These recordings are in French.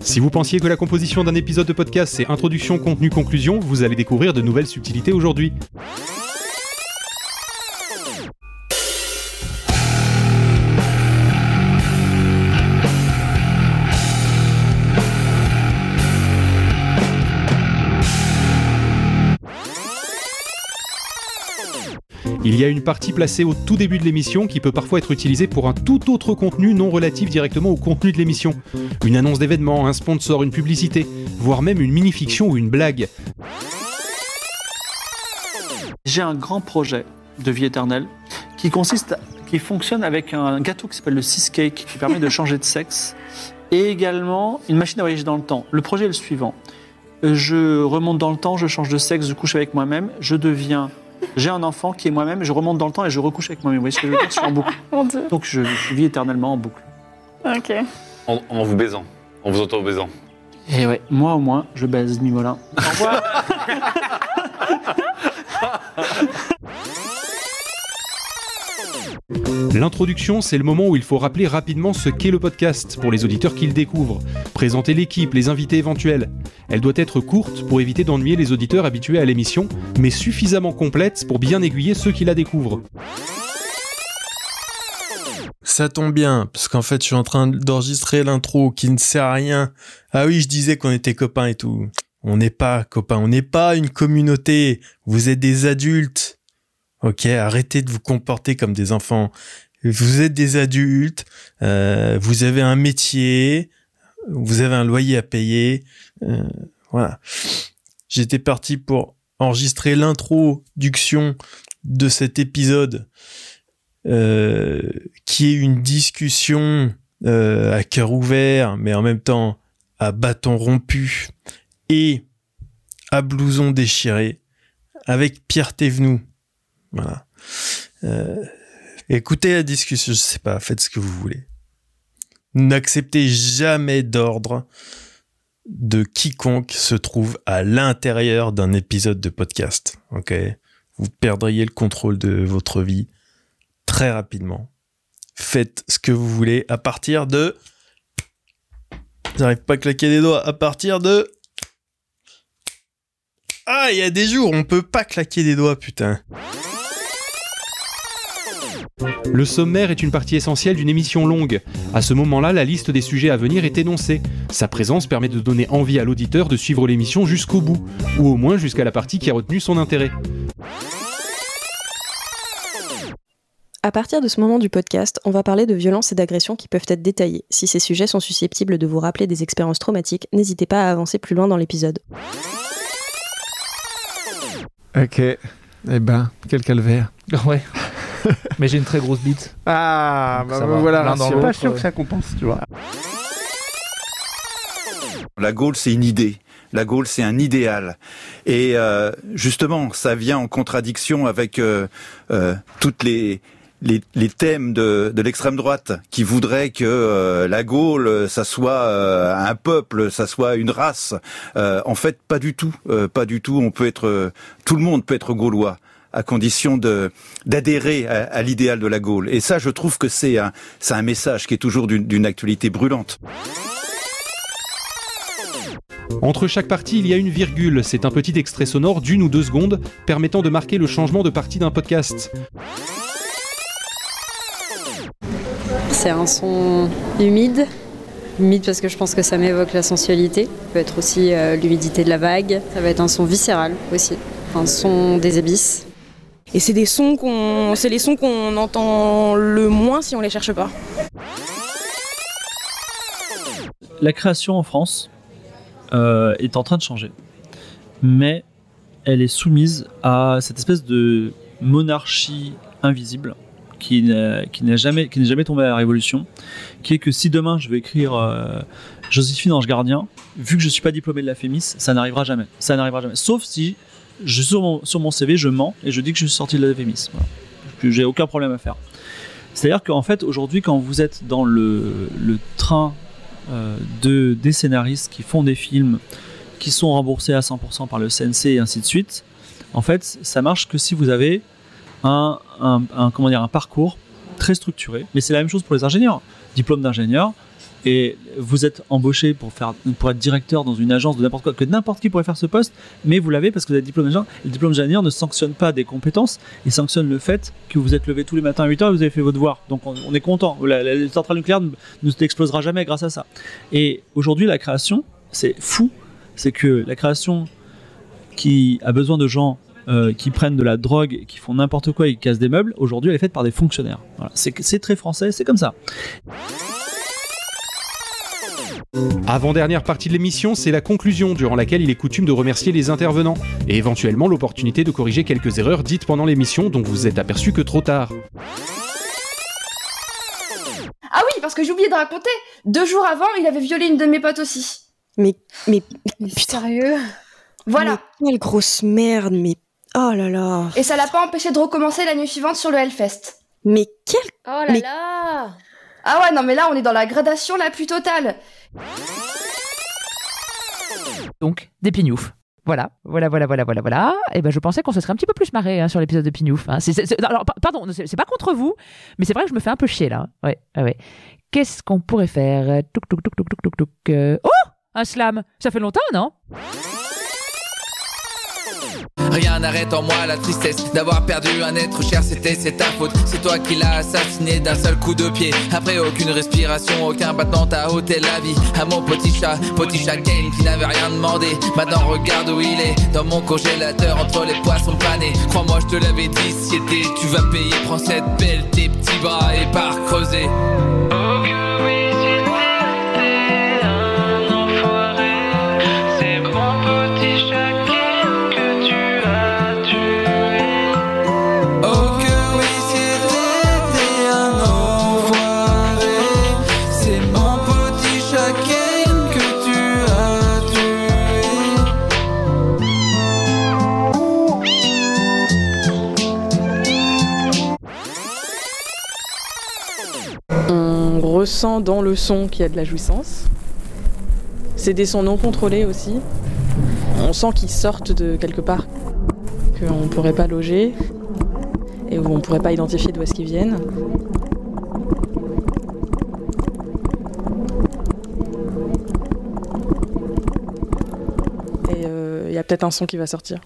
Si vous pensiez que la composition d'un épisode de podcast c'est introduction, contenu, conclusion, vous allez découvrir de nouvelles subtilités aujourd'hui. Il y a une partie placée au tout début de l'émission qui peut parfois être utilisée pour un tout autre contenu non relatif directement au contenu de l'émission. Une annonce d'événement, un sponsor, une publicité, voire même une mini-fiction ou une blague. J'ai un grand projet de vie éternelle qui consiste, qui fonctionne avec un gâteau qui s'appelle le Cake qui permet de changer de sexe et également une machine à voyager dans le temps. Le projet est le suivant. Je remonte dans le temps, je change de sexe, je couche avec moi-même, je deviens j'ai un enfant qui est moi-même, je remonte dans le temps et je recouche avec moi-même. Vous voyez ce que je veux dire? Je suis en boucle. Mon Dieu. Donc je, vis éternellement en boucle. Ok. En, en vous baisant. En vous auto-baisant. Et ouais, moi au moins, je baise Mimolin. Au revoir. L'introduction, c'est le moment où il faut rappeler rapidement ce qu'est le podcast pour les auditeurs qui le découvrent, présenter l'équipe, les invités éventuels. Elle doit être courte pour éviter d'ennuyer les auditeurs habitués à l'émission, mais suffisamment complète pour bien aiguiller ceux qui la découvrent. Ça tombe bien, parce qu'en fait, je suis en train d'enregistrer l'intro qui ne sert à rien. Ah oui, je disais qu'on était copains et tout. On n'est pas copains, on n'est pas une communauté. Vous êtes des adultes. Ok, arrêtez de vous comporter comme des enfants. Vous êtes des adultes, euh, vous avez un métier, vous avez un loyer à payer. euh, voilà. J'étais parti pour enregistrer l'introduction de cet épisode euh, qui est une discussion euh, à cœur ouvert, mais en même temps à bâton rompu et à blouson déchiré avec Pierre Thévenoud. Euh, écoutez la discussion, je sais pas, faites ce que vous voulez. N'acceptez jamais d'ordre de quiconque se trouve à l'intérieur d'un épisode de podcast. Ok, vous perdriez le contrôle de votre vie très rapidement. Faites ce que vous voulez à partir de. J'arrive pas à claquer les doigts. À partir de. Ah, il y a des jours, on peut pas claquer des doigts, putain. Le sommaire est une partie essentielle d'une émission longue. À ce moment-là, la liste des sujets à venir est énoncée. Sa présence permet de donner envie à l'auditeur de suivre l'émission jusqu'au bout, ou au moins jusqu'à la partie qui a retenu son intérêt. À partir de ce moment du podcast, on va parler de violences et d'agressions qui peuvent être détaillées. Si ces sujets sont susceptibles de vous rappeler des expériences traumatiques, n'hésitez pas à avancer plus loin dans l'épisode. Ok. Eh ben, quel calvaire. Ouais. Mais j'ai une très grosse bite. Ah, bah, Ça bah, voilà. Rassure. l'autre. pas sûr que ça compense, tu vois. La Gaule, c'est une idée. La Gaule, c'est un idéal. Et euh, justement, ça vient en contradiction avec euh, euh, toutes les, les, les thèmes de, de l'extrême droite qui voudraient que euh, la Gaule, ça soit euh, un peuple, ça soit une race. Euh, en fait, pas du tout. Euh, pas du tout. On peut être, euh, tout le monde peut être gaulois à condition de d'adhérer à, à l'idéal de la Gaule. Et ça, je trouve que c'est un, c'est un message qui est toujours d'une actualité brûlante. Entre chaque partie, il y a une virgule. C'est un petit extrait sonore d'une ou deux secondes permettant de marquer le changement de partie d'un podcast. C'est un son humide. Humide parce que je pense que ça m'évoque la sensualité. Ça peut être aussi euh, l'humidité de la vague. Ça va être un son viscéral aussi. Un son des abysses. Et c'est des sons qu'on, c'est les sons qu'on entend le moins si on les cherche pas. La création en France euh, est en train de changer. Mais elle est soumise à cette espèce de monarchie invisible qui n'a jamais, qui n'est jamais tombée à la Révolution, qui est que si demain je veux écrire euh, Joséphine Ange Gardien, vu que je suis pas diplômé de la FEMIS, ça n'arrivera jamais. Ça n'arrivera jamais. Sauf si sur, mon, CV, je mens et je dis que je suis sorti de la FEMIS. Voilà. J'ai aucun problème à faire. C'est-à-dire qu'en fait, aujourd'hui, quand vous êtes dans le, le train euh, de, des scénaristes qui font des films qui sont remboursés à 100% par le CNC et ainsi de suite, en fait, ça marche que si vous avez un, un- comment dire, un parcours très structuré. Mais c'est la même chose pour les ingénieurs. Diplôme d'ingénieur, et vous êtes embauché pour, être directeur dans une agence de n'importe quoi, que n'importe qui pourrait faire ce poste, mais vous l'avez parce que vous avez diplôme d'ingénieur. Le diplôme d'ingénieur ne sanctionne pas des compétences, il sanctionne le fait que vous êtes levé tous les matins à 8 heures et vous avez fait votre devoir. Donc on, est content. La, centrale nucléaire ne, ne explosera jamais grâce à ça. Et aujourd'hui, la création, c'est fou. C'est que la création qui a besoin de gens euh, qui prennent de la drogue, qui font n'importe quoi et qui cassent des meubles, aujourd'hui elle est faite par des fonctionnaires. C'est très français, c'est comme ça. Avant-dernière partie de l'émission, c'est la conclusion durant laquelle il est coutume de remercier les intervenants et éventuellement l'opportunité de corriger quelques erreurs dites pendant l'émission dont vous vous êtes aperçu que trop tard. Ah oui, parce que j'ai oublié de raconter. Deux jours avant, il avait violé une de mes potes aussi. Mais, mais, Mais sérieux Voilà. mais quelle grosse merde, mais. Oh là là. Et ça l'a pas empêché de recommencer la nuit suivante sur le Hellfest. Mais quel. Oh là Mais- là Ah ouais, non mais là on est dans la gradation la plus totale. Donc, des pignoufs. Voilà, voilà, voilà, voilà, voilà. Et ben, je pensais qu'on se serait un petit peu plus marré hein, sur l'épisode de Pignouf. hein. Alors, pa- pardon, c'est pas contre vous, mais c'est vrai que je me fais un peu chier là. Ouais, ouais. Qu'est-ce qu'on pourrait faire? Euh, Oh Un slam Ça fait longtemps, non? Rien n'arrête en moi la tristesse d'avoir perdu un être cher, c'était c'est ta faute. C'est toi qui l'as assassiné d'un seul coup de pied. Après aucune respiration, aucun battement t'a ôté la vie. À mon petit chat, petit chat Kane qui n'avait rien demandé. Maintenant regarde où il est, dans mon congélateur entre les poissons panés. Crois-moi, je te l'avais dit, si tu vas payer. Prends cette belle, tes petits bras et pars creuser. Ressent dans le son qu'il y a de la jouissance. C'est des sons non contrôlés aussi. On sent qu'ils sortent de quelque part qu'on ne pourrait pas loger et où on ne pourrait pas identifier d'où est-ce qu'ils viennent. Et euh, il y a peut-être un son qui va sortir.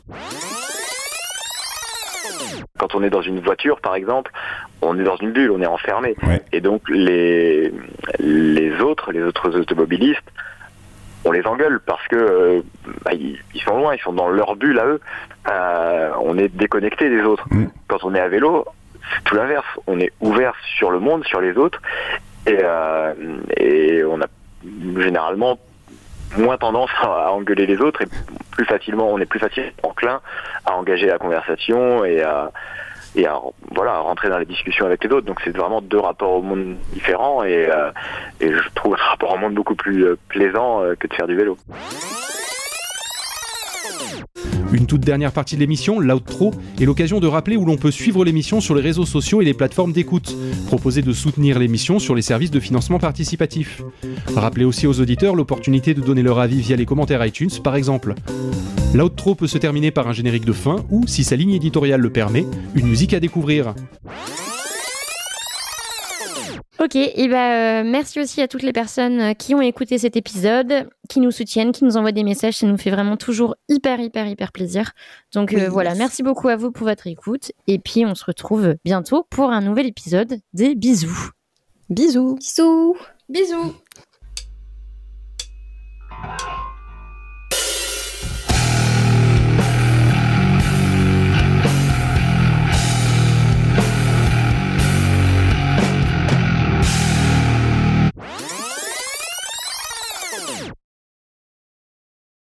Quand on est dans une voiture, par exemple, on est dans une bulle, on est enfermé. Et donc les, les autres, les autres automobilistes, on les engueule parce que euh, bah, ils, ils sont loin, ils sont dans leur bulle à eux. Euh, on est déconnecté des autres. Quand on est à vélo, c'est tout l'inverse. On est ouvert sur le monde, sur les autres, et, euh, et on a généralement moins tendance à engueuler les autres et plus facilement, on est plus facilement enclin à engager la conversation et à, et à, voilà, à rentrer dans les discussions avec les autres. Donc c'est vraiment deux rapports au monde différents et, euh, et je trouve un rapport au monde beaucoup plus euh, plaisant euh, que de faire du vélo. Une toute dernière partie de l'émission, l'outro, est l'occasion de rappeler où l'on peut suivre l'émission sur les réseaux sociaux et les plateformes d'écoute. Proposer de soutenir l'émission sur les services de financement participatif. Rappelez aussi aux auditeurs l'opportunité de donner leur avis via les commentaires iTunes, par exemple. L'outro peut se terminer par un générique de fin ou, si sa ligne éditoriale le permet, une musique à découvrir. Ok, et bah, euh, merci aussi à toutes les personnes euh, qui ont écouté cet épisode, qui nous soutiennent, qui nous envoient des messages. Ça nous fait vraiment toujours hyper, hyper, hyper plaisir. Donc euh, voilà, merci. merci beaucoup à vous pour votre écoute. Et puis on se retrouve bientôt pour un nouvel épisode des bisous. Bisous. Bisous. Bisous.